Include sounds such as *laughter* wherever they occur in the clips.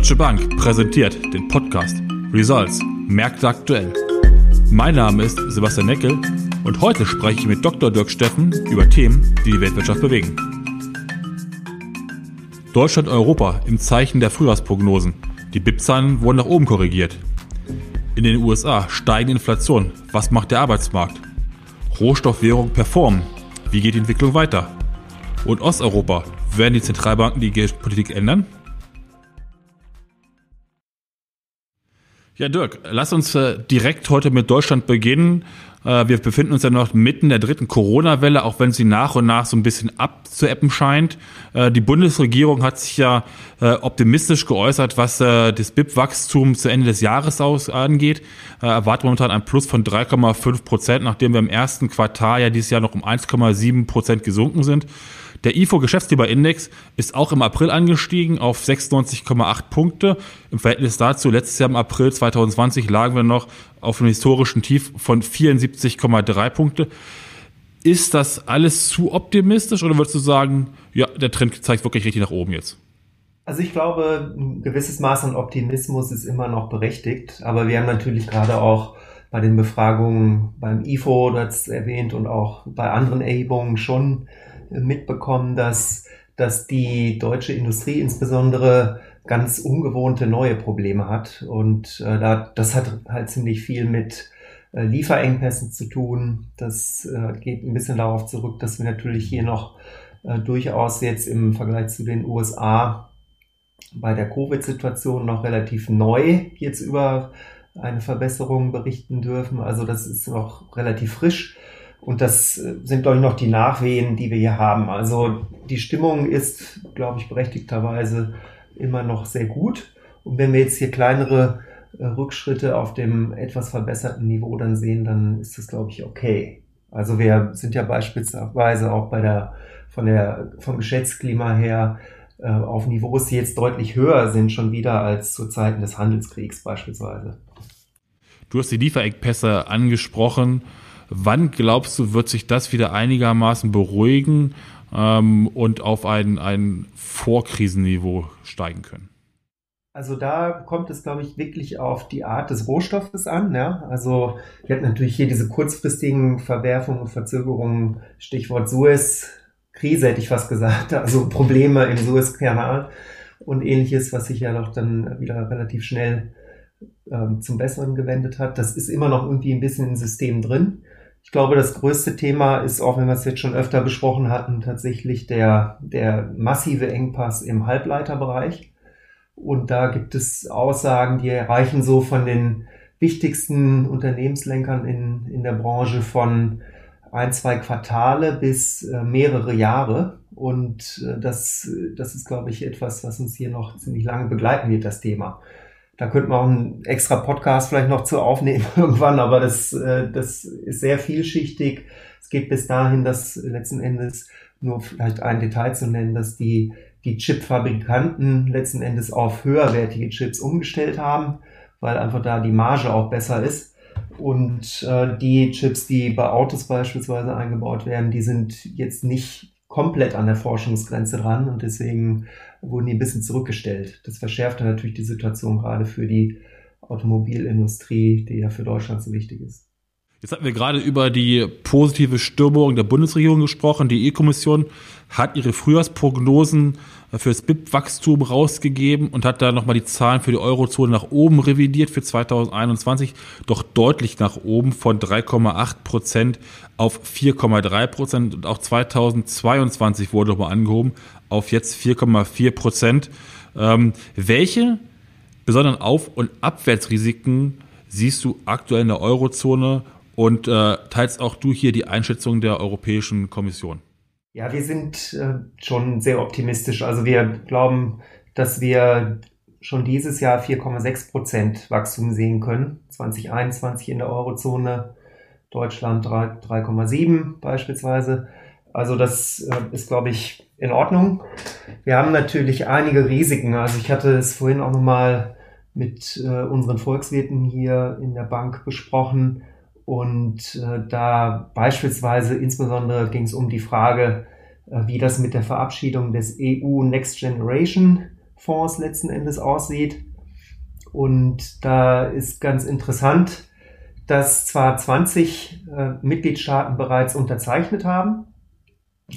Deutsche Bank präsentiert den Podcast Results Märkte aktuell. Mein Name ist Sebastian Neckel und heute spreche ich mit Dr. Dirk Steffen über Themen, die die Weltwirtschaft bewegen. Deutschland und Europa im Zeichen der Frühjahrsprognosen. Die BIP-Zahlen wurden nach oben korrigiert. In den USA steigende Inflation. Was macht der Arbeitsmarkt? Rohstoffwährung performen. Wie geht die Entwicklung weiter? Und Osteuropa. Werden die Zentralbanken die Geldpolitik ändern? Ja, Dirk, lass uns äh, direkt heute mit Deutschland beginnen. Äh, wir befinden uns ja noch mitten der dritten Corona-Welle, auch wenn sie nach und nach so ein bisschen abzueppen scheint. Äh, die Bundesregierung hat sich ja optimistisch geäußert, was das BIP-Wachstum zu Ende des Jahres aus angeht. Erwartet momentan ein Plus von 3,5 Prozent, nachdem wir im ersten Quartal ja dieses Jahr noch um 1,7 Prozent gesunken sind. Der IFO-Geschäftsgeberindex ist auch im April angestiegen auf 96,8 Punkte. Im Verhältnis dazu, letztes Jahr im April 2020 lagen wir noch auf einem historischen Tief von 74,3 Punkte. Ist das alles zu optimistisch oder würdest du sagen, ja, der Trend zeigt wirklich richtig nach oben jetzt? Also ich glaube, ein gewisses Maß an Optimismus ist immer noch berechtigt, aber wir haben natürlich gerade auch bei den Befragungen beim IFO, das erwähnt, und auch bei anderen Erhebungen schon mitbekommen, dass, dass die deutsche Industrie insbesondere ganz ungewohnte neue Probleme hat. Und äh, da, das hat halt ziemlich viel mit äh, Lieferengpässen zu tun. Das äh, geht ein bisschen darauf zurück, dass wir natürlich hier noch äh, durchaus jetzt im Vergleich zu den USA bei der Covid-Situation noch relativ neu jetzt über eine Verbesserung berichten dürfen. Also das ist noch relativ frisch. Und das äh, sind, glaube ich, noch die Nachwehen, die wir hier haben. Also die Stimmung ist, glaube ich, berechtigterweise immer noch sehr gut. Und wenn wir jetzt hier kleinere äh, Rückschritte auf dem etwas verbesserten Niveau dann sehen, dann ist das, glaube ich, okay. Also wir sind ja beispielsweise auch bei der, von der, vom Geschäftsklima her äh, auf Niveaus, die jetzt deutlich höher sind schon wieder als zu Zeiten des Handelskriegs beispielsweise. Du hast die Lieferengpässe angesprochen. Wann glaubst du, wird sich das wieder einigermaßen beruhigen ähm, und auf ein, ein Vorkrisenniveau steigen können? Also da kommt es, glaube ich, wirklich auf die Art des Rohstoffes an. Ja? Also wir hatten natürlich hier diese kurzfristigen Verwerfungen und Verzögerungen, Stichwort Suez, Krise hätte ich fast gesagt, also Probleme im Suezkanal und ähnliches, was sich ja doch dann wieder relativ schnell ähm, zum Besseren gewendet hat. Das ist immer noch irgendwie ein bisschen im System drin. Ich glaube, das größte Thema ist, auch wenn wir es jetzt schon öfter besprochen hatten, tatsächlich der, der massive Engpass im Halbleiterbereich. Und da gibt es Aussagen, die erreichen so von den wichtigsten Unternehmenslenkern in, in der Branche von ein, zwei Quartale bis äh, mehrere Jahre. Und äh, das, das ist, glaube ich, etwas, was uns hier noch ziemlich lange begleiten wird, das Thema. Da könnte man auch einen extra Podcast vielleicht noch zu aufnehmen *laughs* irgendwann, aber das, äh, das ist sehr vielschichtig. Es geht bis dahin, dass letzten Endes nur vielleicht ein Detail zu nennen, dass die, die Chip-Fabrikanten letzten Endes auf höherwertige Chips umgestellt haben, weil einfach da die Marge auch besser ist. Und äh, die Chips, die bei Autos beispielsweise eingebaut werden, die sind jetzt nicht komplett an der Forschungsgrenze dran und deswegen wurden die ein bisschen zurückgestellt. Das verschärfte natürlich die Situation gerade für die Automobilindustrie, die ja für Deutschland so wichtig ist. Jetzt hatten wir gerade über die positive Stimmung der Bundesregierung gesprochen. Die E-Kommission hat ihre Frühjahrsprognosen für das BIP-Wachstum rausgegeben und hat da nochmal die Zahlen für die Eurozone nach oben revidiert für 2021, doch deutlich nach oben von 3,8 Prozent auf 4,3 Prozent und auch 2022 wurde nochmal angehoben auf jetzt 4,4 Prozent. Ähm, welche besonderen Auf- und Abwärtsrisiken siehst du aktuell in der Eurozone und äh, teilst auch du hier die Einschätzung der Europäischen Kommission? Ja, wir sind äh, schon sehr optimistisch. Also wir glauben, dass wir schon dieses Jahr 4,6 Prozent Wachstum sehen können. 2021 in der Eurozone, Deutschland 3,7 beispielsweise. Also das äh, ist, glaube ich, in Ordnung. Wir haben natürlich einige Risiken. Also ich hatte es vorhin auch nochmal mit äh, unseren Volkswirten hier in der Bank besprochen. Und äh, da beispielsweise insbesondere ging es um die Frage, äh, wie das mit der Verabschiedung des EU Next Generation Fonds letzten Endes aussieht. Und da ist ganz interessant, dass zwar 20 äh, Mitgliedstaaten bereits unterzeichnet haben,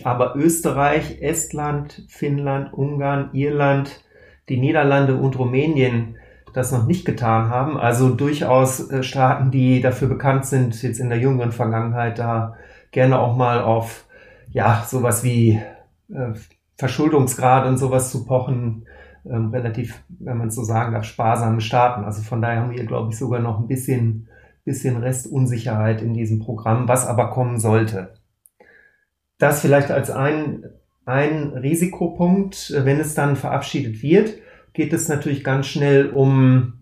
aber Österreich, Estland, Finnland, Ungarn, Irland, die Niederlande und Rumänien das noch nicht getan haben. Also durchaus äh, Staaten, die dafür bekannt sind, jetzt in der jüngeren Vergangenheit da gerne auch mal auf ja sowas wie äh, Verschuldungsgrad und sowas zu pochen, ähm, relativ, wenn man so sagen darf, sparsame Staaten. Also von daher haben wir, glaube ich, sogar noch ein bisschen, bisschen Restunsicherheit in diesem Programm, was aber kommen sollte. Das vielleicht als ein, ein Risikopunkt, wenn es dann verabschiedet wird, geht es natürlich ganz schnell um,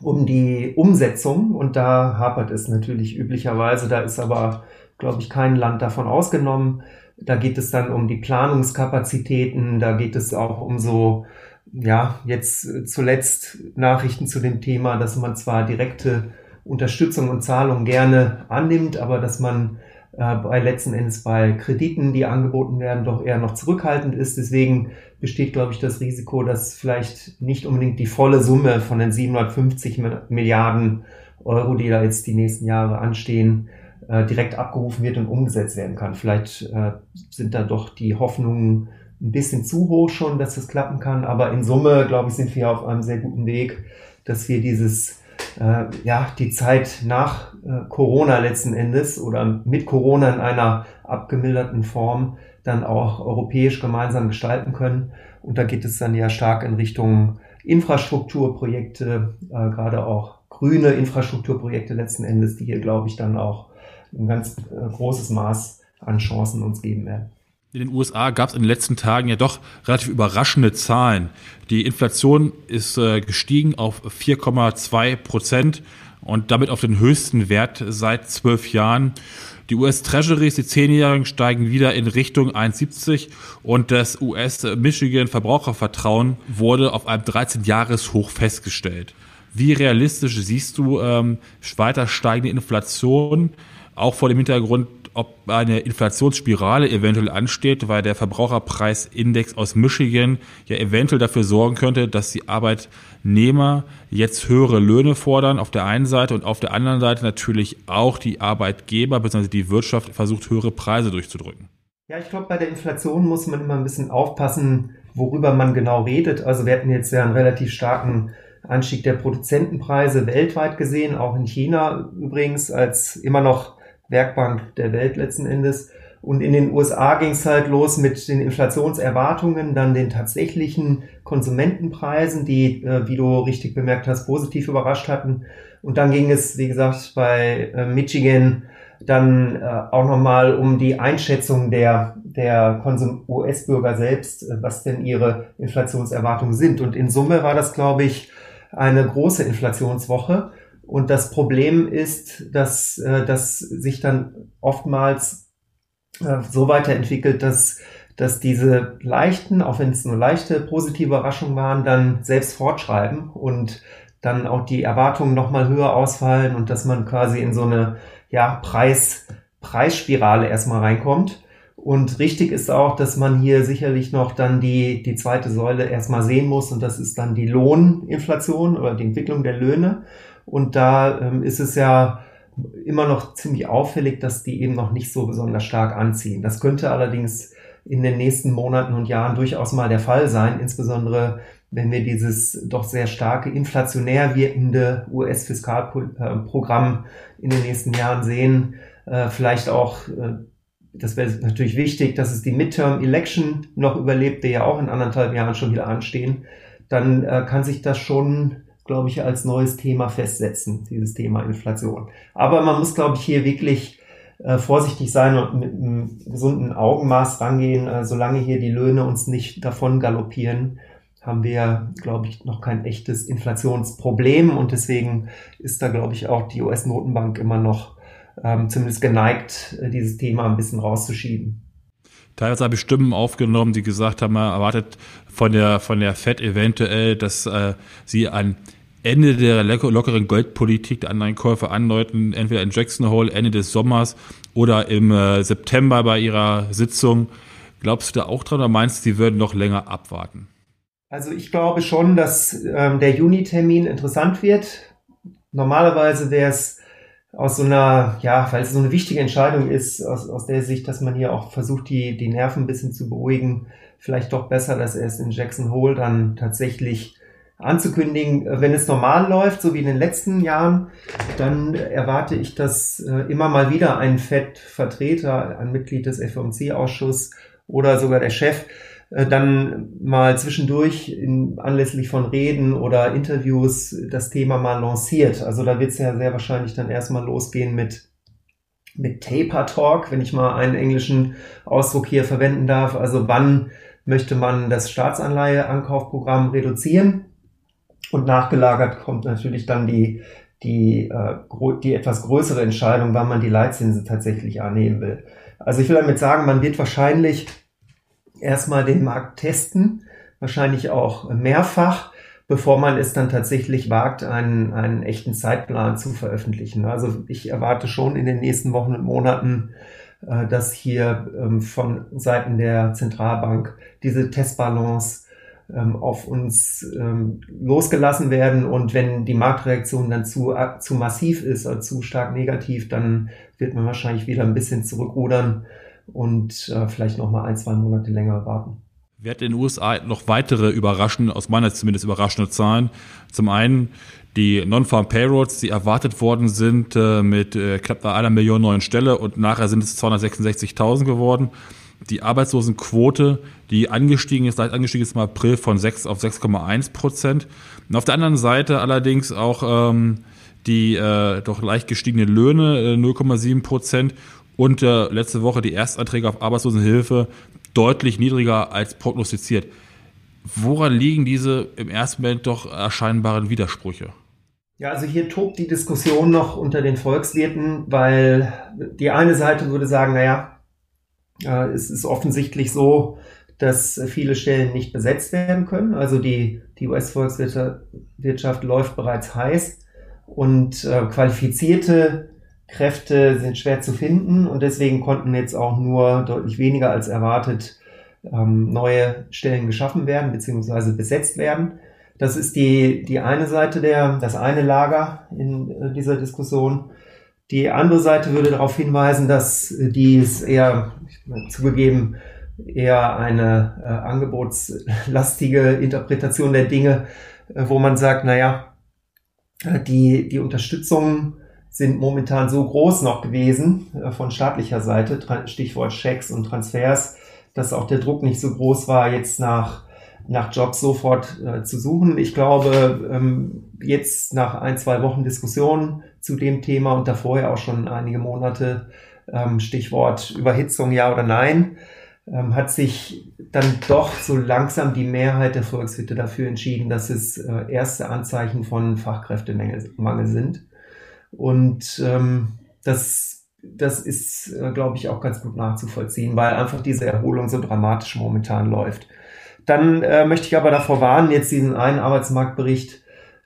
um die Umsetzung und da hapert es natürlich üblicherweise. Da ist aber, glaube ich, kein Land davon ausgenommen. Da geht es dann um die Planungskapazitäten, da geht es auch um so, ja, jetzt zuletzt Nachrichten zu dem Thema, dass man zwar direkte Unterstützung und Zahlung gerne annimmt, aber dass man äh, bei letzten Endes bei Krediten, die angeboten werden, doch eher noch zurückhaltend ist. Deswegen besteht, glaube ich, das Risiko, dass vielleicht nicht unbedingt die volle Summe von den 750 Milliarden Euro, die da jetzt die nächsten Jahre anstehen, äh, direkt abgerufen wird und umgesetzt werden kann. Vielleicht äh, sind da doch die Hoffnungen ein bisschen zu hoch schon, dass das klappen kann. Aber in Summe, glaube ich, sind wir auf einem sehr guten Weg, dass wir dieses äh, ja, die Zeit nach Corona letzten Endes oder mit Corona in einer abgemilderten Form dann auch europäisch gemeinsam gestalten können. Und da geht es dann ja stark in Richtung Infrastrukturprojekte, äh, gerade auch grüne Infrastrukturprojekte letzten Endes, die hier, glaube ich, dann auch ein ganz äh, großes Maß an Chancen uns geben werden. In den USA gab es in den letzten Tagen ja doch relativ überraschende Zahlen. Die Inflation ist äh, gestiegen auf 4,2 Prozent und damit auf den höchsten Wert seit zwölf Jahren. Die US Treasuries, die Zehnjährigen, steigen wieder in Richtung 1,70 und das US Michigan Verbrauchervertrauen wurde auf einem 13-Jahres-Hoch festgestellt. Wie realistisch siehst du ähm, weiter steigende Inflation, auch vor dem Hintergrund ob eine Inflationsspirale eventuell ansteht, weil der Verbraucherpreisindex aus Michigan ja eventuell dafür sorgen könnte, dass die Arbeitnehmer jetzt höhere Löhne fordern auf der einen Seite und auf der anderen Seite natürlich auch die Arbeitgeber bzw. die Wirtschaft versucht, höhere Preise durchzudrücken. Ja, ich glaube, bei der Inflation muss man immer ein bisschen aufpassen, worüber man genau redet. Also wir hatten jetzt ja einen relativ starken Anstieg der Produzentenpreise weltweit gesehen, auch in China übrigens, als immer noch Werkbank der Welt letzten Endes. Und in den USA ging es halt los mit den Inflationserwartungen, dann den tatsächlichen Konsumentenpreisen, die, äh, wie du richtig bemerkt hast, positiv überrascht hatten. Und dann ging es, wie gesagt, bei äh, Michigan dann äh, auch nochmal um die Einschätzung der, der US-Bürger selbst, äh, was denn ihre Inflationserwartungen sind. Und in Summe war das, glaube ich, eine große Inflationswoche. Und das Problem ist, dass äh, das sich dann oftmals äh, so weiterentwickelt, dass, dass diese leichten, auch wenn es nur leichte positive Überraschungen waren, dann selbst fortschreiben und dann auch die Erwartungen nochmal höher ausfallen und dass man quasi in so eine ja, Preis, Preisspirale erstmal reinkommt. Und richtig ist auch, dass man hier sicherlich noch dann die, die zweite Säule erstmal sehen muss und das ist dann die Lohninflation oder die Entwicklung der Löhne. Und da ähm, ist es ja immer noch ziemlich auffällig, dass die eben noch nicht so besonders stark anziehen. Das könnte allerdings in den nächsten Monaten und Jahren durchaus mal der Fall sein, insbesondere wenn wir dieses doch sehr starke inflationär wirkende US-Fiskalprogramm in den nächsten Jahren sehen. Äh, vielleicht auch, äh, das wäre natürlich wichtig, dass es die Midterm-Election noch überlebt, die ja auch in anderthalb Jahren schon wieder anstehen. Dann äh, kann sich das schon glaube ich, als neues Thema festsetzen, dieses Thema Inflation. Aber man muss, glaube ich, hier wirklich äh, vorsichtig sein und mit einem gesunden Augenmaß rangehen. Äh, solange hier die Löhne uns nicht davon galoppieren, haben wir, glaube ich, noch kein echtes Inflationsproblem. Und deswegen ist da, glaube ich, auch die US-Notenbank immer noch ähm, zumindest geneigt, äh, dieses Thema ein bisschen rauszuschieben. Teilweise habe ich Stimmen aufgenommen, die gesagt haben, man erwartet von der, von der FED eventuell, dass äh, sie ein Ende der lockeren Geldpolitik der Anleihenkäufe andeuten, entweder in Jackson Hole Ende des Sommers oder im äh, September bei ihrer Sitzung. Glaubst du da auch dran oder meinst du, sie würden noch länger abwarten? Also ich glaube schon, dass ähm, der Juni-Termin interessant wird. Normalerweise wäre es aus so einer, ja, weil es so eine wichtige Entscheidung ist, aus, aus der Sicht, dass man hier auch versucht, die, die Nerven ein bisschen zu beruhigen, vielleicht doch besser, dass er es in Jackson Hole dann tatsächlich anzukündigen, wenn es normal läuft, so wie in den letzten Jahren, dann erwarte ich, dass äh, immer mal wieder ein FED-Vertreter, ein Mitglied des FOMC-Ausschusses oder sogar der Chef äh, dann mal zwischendurch in, anlässlich von Reden oder Interviews das Thema mal lanciert. Also da wird es ja sehr wahrscheinlich dann erstmal losgehen mit mit Taper Talk, wenn ich mal einen englischen Ausdruck hier verwenden darf. Also wann möchte man das Staatsanleiheankaufprogramm reduzieren? Und nachgelagert kommt natürlich dann die, die, äh, die etwas größere Entscheidung, wann man die Leitzinsen tatsächlich annehmen will. Also ich will damit sagen, man wird wahrscheinlich erstmal den Markt testen, wahrscheinlich auch mehrfach, bevor man es dann tatsächlich wagt, einen, einen echten Zeitplan zu veröffentlichen. Also ich erwarte schon in den nächsten Wochen und Monaten, äh, dass hier ähm, von Seiten der Zentralbank diese Testbalance ähm, auf uns ähm, losgelassen werden. Und wenn die Marktreaktion dann zu, zu massiv ist oder zu stark negativ, dann wird man wahrscheinlich wieder ein bisschen zurückrudern und äh, vielleicht noch mal ein, zwei Monate länger warten. Wird in den USA noch weitere überraschende, aus meiner zumindest überraschende Zahlen. Zum einen die Non-Farm Payrolls, die erwartet worden sind äh, mit äh, knapp einer Million neuen Stelle und nachher sind es 266.000 geworden. Die Arbeitslosenquote, die angestiegen ist, leicht angestiegen ist im April von 6 auf 6,1 Prozent. Und auf der anderen Seite allerdings auch ähm, die äh, doch leicht gestiegenen Löhne, äh, 0,7 Prozent und äh, letzte Woche die Erstanträge auf Arbeitslosenhilfe deutlich niedriger als prognostiziert. Woran liegen diese im ersten Moment doch erscheinbaren Widersprüche? Ja, also hier tobt die Diskussion noch unter den Volkswirten, weil die eine Seite würde sagen, naja, äh, es ist offensichtlich so, dass viele Stellen nicht besetzt werden können. Also die, die US-Volkswirtschaft läuft bereits heiß und äh, qualifizierte Kräfte sind schwer zu finden und deswegen konnten jetzt auch nur deutlich weniger als erwartet ähm, neue Stellen geschaffen werden bzw. besetzt werden. Das ist die, die eine Seite der, das eine Lager in äh, dieser Diskussion. Die andere Seite würde darauf hinweisen, dass dies eher, zugegeben, eher eine äh, angebotslastige Interpretation der Dinge, äh, wo man sagt, naja, äh, die, die Unterstützung sind momentan so groß noch gewesen äh, von staatlicher Seite, Stichwort Schecks und Transfers, dass auch der Druck nicht so groß war, jetzt nach, nach Jobs sofort äh, zu suchen. Ich glaube, ähm, jetzt nach ein, zwei Wochen Diskussion zu dem Thema und davor ja auch schon einige Monate, ähm, Stichwort Überhitzung, ja oder nein, ähm, hat sich dann doch so langsam die Mehrheit der Volkswirte dafür entschieden, dass es äh, erste Anzeichen von Fachkräftemangel sind. Und ähm, das, das ist, äh, glaube ich, auch ganz gut nachzuvollziehen, weil einfach diese Erholung so dramatisch momentan läuft. Dann äh, möchte ich aber davor warnen, jetzt diesen einen Arbeitsmarktbericht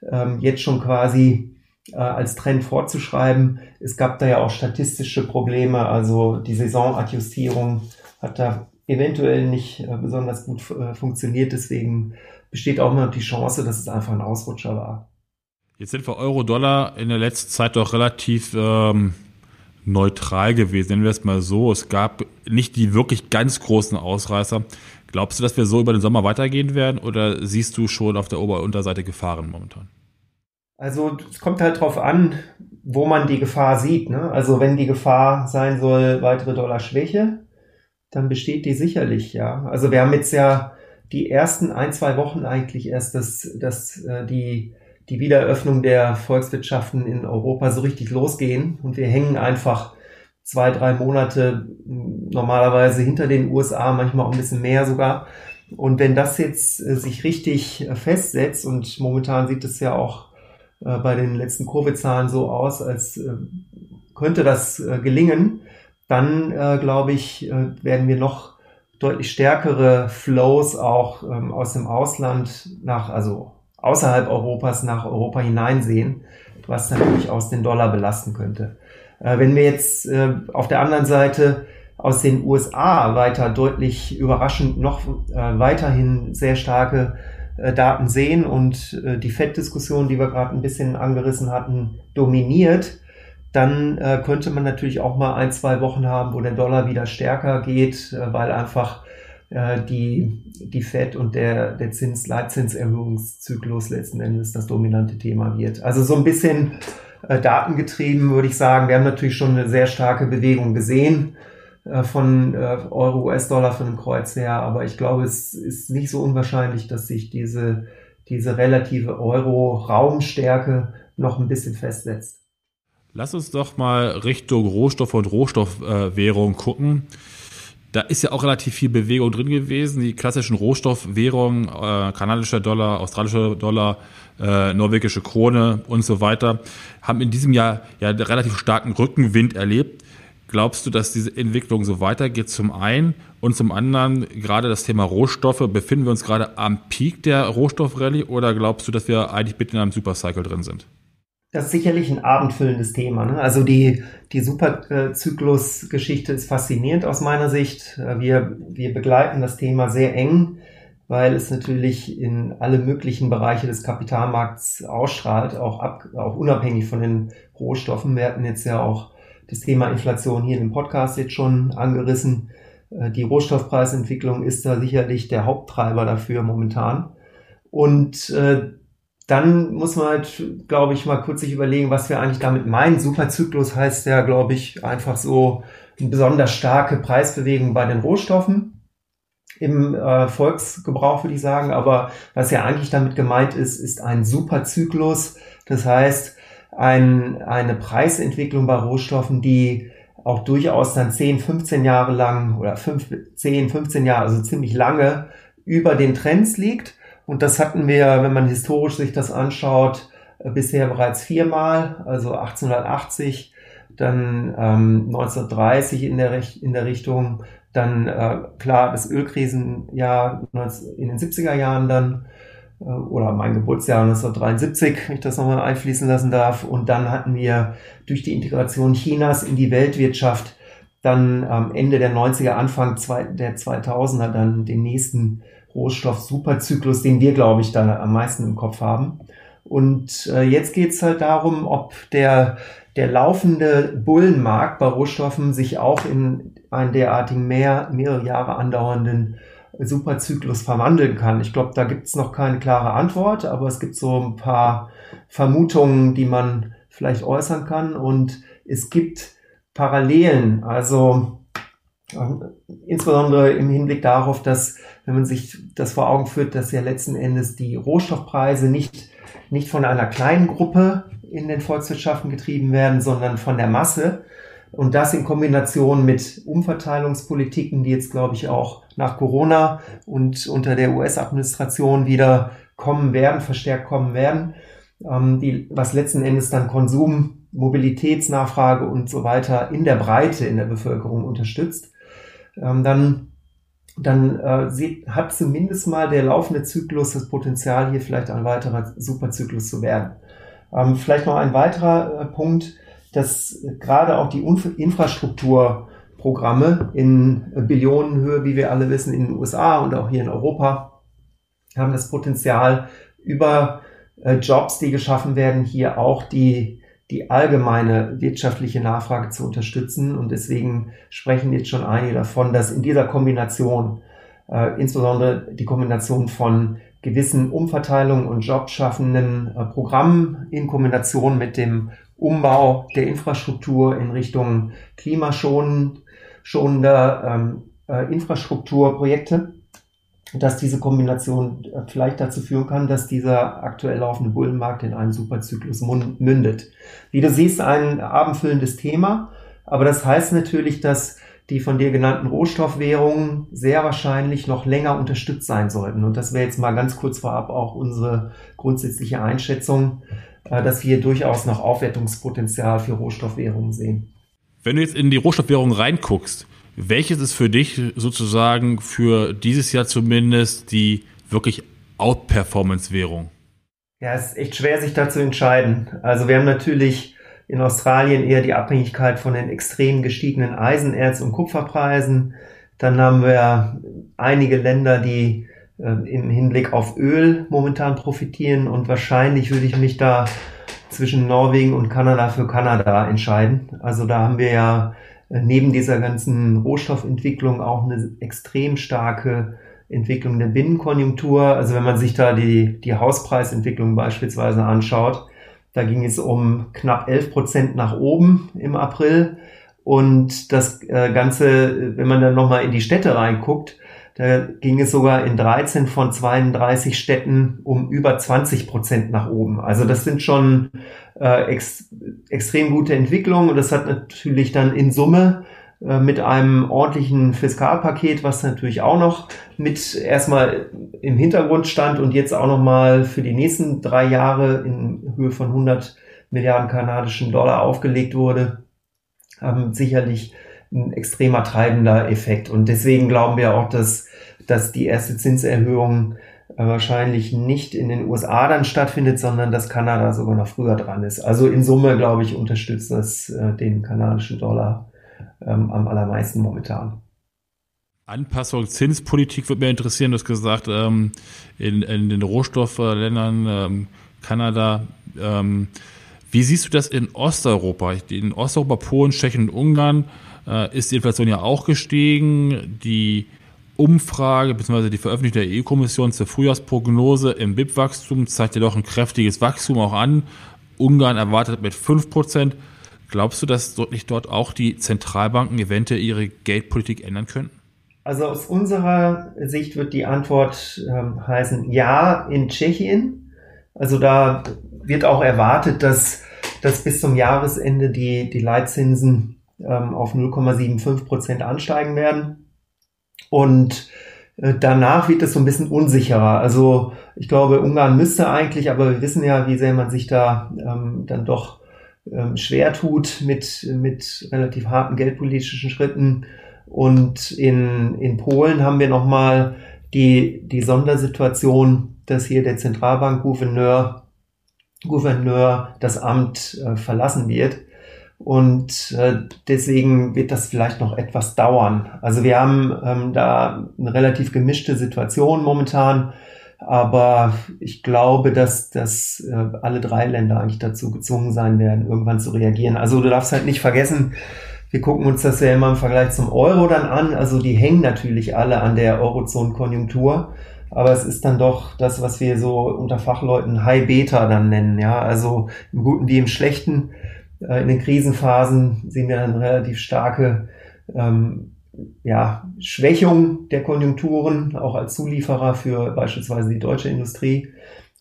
ähm, jetzt schon quasi äh, als Trend fortzuschreiben. Es gab da ja auch statistische Probleme, also die Saisonadjustierung hat da eventuell nicht äh, besonders gut äh, funktioniert. Deswegen besteht auch immer die Chance, dass es einfach ein Ausrutscher war. Jetzt sind wir Euro-Dollar in der letzten Zeit doch relativ ähm, neutral gewesen, nennen wir es mal so. Es gab nicht die wirklich ganz großen Ausreißer. Glaubst du, dass wir so über den Sommer weitergehen werden oder siehst du schon auf der Ober- und Unterseite Gefahren momentan? Also es kommt halt drauf an, wo man die Gefahr sieht. Ne? Also wenn die Gefahr sein soll, weitere Dollarschwäche, dann besteht die sicherlich, ja. Also wir haben jetzt ja die ersten ein, zwei Wochen eigentlich erst, dass, dass äh, die die Wiedereröffnung der Volkswirtschaften in Europa so richtig losgehen. Und wir hängen einfach zwei, drei Monate normalerweise hinter den USA, manchmal auch ein bisschen mehr sogar. Und wenn das jetzt äh, sich richtig festsetzt, und momentan sieht es ja auch äh, bei den letzten Covid-Zahlen so aus, als könnte das gelingen, dann glaube ich, werden wir noch deutlich stärkere Flows auch ähm, aus dem Ausland nach, also außerhalb Europas nach Europa hineinsehen, was natürlich aus den Dollar belasten könnte. Äh, wenn wir jetzt äh, auf der anderen Seite aus den USA weiter deutlich überraschend noch äh, weiterhin sehr starke äh, Daten sehen und äh, die FED-Diskussion, die wir gerade ein bisschen angerissen hatten, dominiert, dann äh, könnte man natürlich auch mal ein, zwei Wochen haben, wo der Dollar wieder stärker geht, äh, weil einfach äh, die, die FED und der, der Zins, Leitzinserhöhungszyklus letzten Endes das dominante Thema wird. Also so ein bisschen datengetrieben, würde ich sagen. Wir haben natürlich schon eine sehr starke Bewegung gesehen äh, von äh, Euro, US-Dollar von dem Kreuz her, aber ich glaube, es ist nicht so unwahrscheinlich, dass sich diese, diese relative Euro-Raumstärke noch ein bisschen festsetzt. Lass uns doch mal Richtung Rohstoff und Rohstoffwährung gucken. Da ist ja auch relativ viel Bewegung drin gewesen. Die klassischen Rohstoffwährungen, äh, kanadischer Dollar, australischer Dollar, äh, norwegische Krone und so weiter, haben in diesem Jahr ja relativ starken Rückenwind erlebt. Glaubst du, dass diese Entwicklung so weitergeht zum einen und zum anderen gerade das Thema Rohstoffe, befinden wir uns gerade am Peak der Rohstoffrallye oder glaubst du, dass wir eigentlich mitten in einem Supercycle drin sind? Das ist sicherlich ein abendfüllendes Thema. Ne? Also die, die Superzyklus-Geschichte ist faszinierend aus meiner Sicht. Wir, wir begleiten das Thema sehr eng, weil es natürlich in alle möglichen Bereiche des Kapitalmarkts ausstrahlt, auch, ab, auch unabhängig von den Rohstoffen. Wir hatten jetzt ja auch das Thema Inflation hier im Podcast jetzt schon angerissen. Äh, die Rohstoffpreisentwicklung ist da sicherlich der Haupttreiber dafür momentan. Und äh, dann muss man halt, glaube ich, mal kurz sich überlegen, was wir eigentlich damit meinen. Superzyklus heißt ja, glaube ich, einfach so eine besonders starke Preisbewegung bei den Rohstoffen im äh, Volksgebrauch, würde ich sagen. Aber was ja eigentlich damit gemeint ist, ist ein Superzyklus. Das heißt, ein, eine Preisentwicklung bei Rohstoffen, die auch durchaus dann 10, 15 Jahre lang oder 5, 10, 15 Jahre, also ziemlich lange über den Trends liegt. Und das hatten wir, wenn man historisch sich das anschaut, äh, bisher bereits viermal, also 1880, dann ähm, 1930 in der, in der Richtung, dann äh, klar das Ölkrisenjahr in den 70er Jahren dann oder mein Geburtsjahr 1973, wenn ich das nochmal einfließen lassen darf. Und dann hatten wir durch die Integration Chinas in die Weltwirtschaft dann am Ende der 90er, Anfang der 2000er dann den nächsten Rohstoff-Superzyklus, den wir, glaube ich, da am meisten im Kopf haben. Und äh, jetzt geht's halt darum, ob der, der laufende Bullenmarkt bei Rohstoffen sich auch in einen derartigen mehr, mehrere Jahre andauernden Superzyklus verwandeln kann. Ich glaube, da gibt's noch keine klare Antwort, aber es gibt so ein paar Vermutungen, die man vielleicht äußern kann. Und es gibt Parallelen. Also Insbesondere im Hinblick darauf, dass, wenn man sich das vor Augen führt, dass ja letzten Endes die Rohstoffpreise nicht, nicht von einer kleinen Gruppe in den Volkswirtschaften getrieben werden, sondern von der Masse. Und das in Kombination mit Umverteilungspolitiken, die jetzt, glaube ich, auch nach Corona und unter der US-Administration wieder kommen werden, verstärkt kommen werden, ähm, die, was letzten Endes dann Konsum, Mobilitätsnachfrage und so weiter in der Breite in der Bevölkerung unterstützt ähm, dann dann äh, sieht, hat zumindest mal der laufende Zyklus das Potenzial, hier vielleicht ein weiterer Superzyklus zu werden. Ähm, vielleicht noch ein weiterer äh, Punkt, dass gerade auch die Infrastrukturprogramme in Billionenhöhe, wie wir alle wissen, in den USA und auch hier in Europa, haben das Potenzial, über äh, Jobs, die geschaffen werden, hier auch die die allgemeine wirtschaftliche Nachfrage zu unterstützen. Und deswegen sprechen jetzt schon einige davon, dass in dieser Kombination, äh, insbesondere die Kombination von gewissen Umverteilungen und jobschaffenden äh, Programmen in Kombination mit dem Umbau der Infrastruktur in Richtung klimaschonender ähm, äh, Infrastrukturprojekte dass diese Kombination äh, vielleicht dazu führen kann, dass dieser aktuell laufende Bullenmarkt in einen Superzyklus mündet. Wie du siehst, ein abendfüllendes Thema, aber das heißt natürlich, dass die von dir genannten Rohstoffwährungen sehr wahrscheinlich noch länger unterstützt sein sollten. Und das wäre jetzt mal ganz kurz vorab auch unsere grundsätzliche Einschätzung, dass wir durchaus noch Aufwertungspotenzial für Rohstoffwährungen sehen. Wenn du jetzt in die Rohstoffwährung reinguckst, welches ist für dich sozusagen für dieses Jahr zumindest die wirklich Outperformance-Währung? Ja, es ist echt schwer, sich da zu entscheiden. Also wir haben natürlich in Australien eher die Abhängigkeit von den extrem gestiegenen Eisenerz- und Kupferpreisen. Dann haben wir einige Länder, die äh, im Hinblick auf Öl momentan profitieren und wahrscheinlich würde ich mich da zwischen Norwegen und Kanada für Kanada entscheiden. Also da haben wir ja äh, neben dieser ganzen Rohstoffentwicklung auch eine extrem starke Entwicklung der Binnenkonjunktur. Also wenn man sich da die, die Hauspreisentwicklung beispielsweise anschaut, da ging es um knapp 11 Prozent nach oben im April. Und das äh, Ganze, wenn man dann nochmal in die Städte reinguckt, da ging es sogar in 13 von 32 Städten um über 20 Prozent nach oben. Also das sind schon äh, ex extrem gute Entwicklungen und das hat natürlich dann in Summe äh, mit einem ordentlichen Fiskalpaket, was natürlich auch noch mit erstmal im Hintergrund stand und jetzt auch noch mal für die nächsten drei Jahre in Höhe von 100 Milliarden kanadischen Dollar aufgelegt wurde, haben sicherlich ein extremer treibender Effekt. Und deswegen glauben wir auch, dass, dass die erste Zinserhöhung äh, wahrscheinlich nicht in den USA dann stattfindet, sondern dass Kanada sogar noch früher dran ist. Also in Summe, glaube ich, unterstützt das äh, den kanadischen Dollar ähm, am allermeisten momentan. Anpassung Zinspolitik würde mich interessieren. Du hast gesagt, ähm, in, in, den Rohstoffländern, ähm, Kanada, wie siehst du das in Osteuropa? In Osteuropa, Polen, Tschechien und Ungarn äh, ist die Inflation ja auch gestiegen. Die Umfrage bzw. die Veröffentlichung der EU-Kommission zur Frühjahrsprognose im BIP-Wachstum zeigt ja doch ein kräftiges Wachstum auch an. Ungarn erwartet mit 5 Prozent. Glaubst du, dass dort nicht dort auch die Zentralbanken eventuell ihre Geldpolitik ändern könnten? Also aus unserer Sicht wird die Antwort ähm, heißen Ja in Tschechien. Also da wird auch erwartet, dass, dass bis zum Jahresende die, die Leitzinsen ähm, auf 0,75 Prozent ansteigen werden. Und äh, danach wird es so ein bisschen unsicherer. Also ich glaube, Ungarn müsste eigentlich, aber wir wissen ja, wie sehr man sich da ähm, dann doch ähm, schwer tut mit, mit relativ harten geldpolitischen Schritten. Und in, in Polen haben wir nochmal die, die Sondersituation, dass hier der Zentralbankgouverneur Gouverneur das Amt äh, verlassen wird. Und äh, deswegen wird das vielleicht noch etwas dauern. Also wir haben ähm, da eine relativ gemischte Situation momentan. Aber ich glaube, dass, dass äh, alle drei Länder eigentlich dazu gezwungen sein werden, irgendwann zu reagieren. Also du darfst halt nicht vergessen, wir gucken uns das ja immer im Vergleich zum Euro dann an. Also die hängen natürlich alle an der Eurozone-Konjunktur. Aber es ist dann doch das, was wir so unter Fachleuten High Beta dann nennen. Ja, also im Guten wie im Schlechten. Äh, in den Krisenphasen sehen wir dann relativ starke ähm, ja, Schwächung der Konjunkturen, auch als Zulieferer für beispielsweise die deutsche Industrie.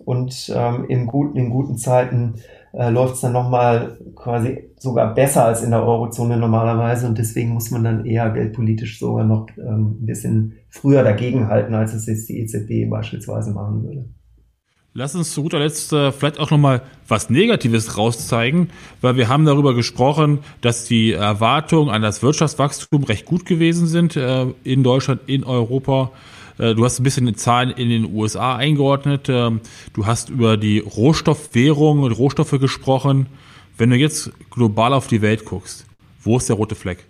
Und ähm, in, guten, in guten Zeiten äh, läuft es dann nochmal quasi sogar besser als in der Eurozone normalerweise. Und deswegen muss man dann eher geldpolitisch sogar noch ähm, ein bisschen früher dagegenhalten, als es jetzt die EZB beispielsweise machen würde. Lass uns zu guter Letzt äh, vielleicht auch nochmal was Negatives rauszeigen, weil wir haben darüber gesprochen, dass die Erwartungen an das Wirtschaftswachstum recht gut gewesen sind äh, in Deutschland, in Europa. Äh, du hast ein bisschen die Zahlen in den USA eingeordnet. Ähm, du hast über die Rohstoffwährung und Rohstoffe gesprochen. Wenn du jetzt global auf die Welt guckst, wo ist der rote Fleck?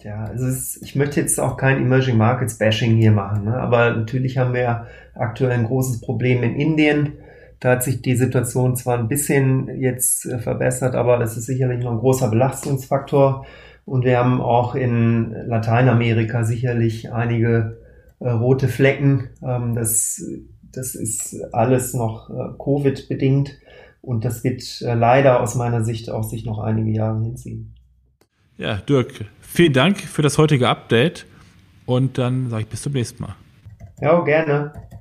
Ja, also es, ich möchte jetzt auch kein Emerging Markets Bashing hier machen, ne? aber natürlich haben wir aktuell ein großes Problem in Indien. Da hat sich die Situation zwar ein bisschen jetzt äh, verbessert, aber das ist sicherlich noch ein großer Belastungsfaktor. Und wir haben auch in Lateinamerika sicherlich einige äh, rote Flecken. Ähm, das, das ist alles noch äh, Covid-bedingt und das wird äh, leider aus meiner Sicht auch sich noch einige Jahre hinziehen. Ja, Dirk, vielen Dank für das heutige Update und dann sage ich bis zum nächsten Mal. Ja, gerne.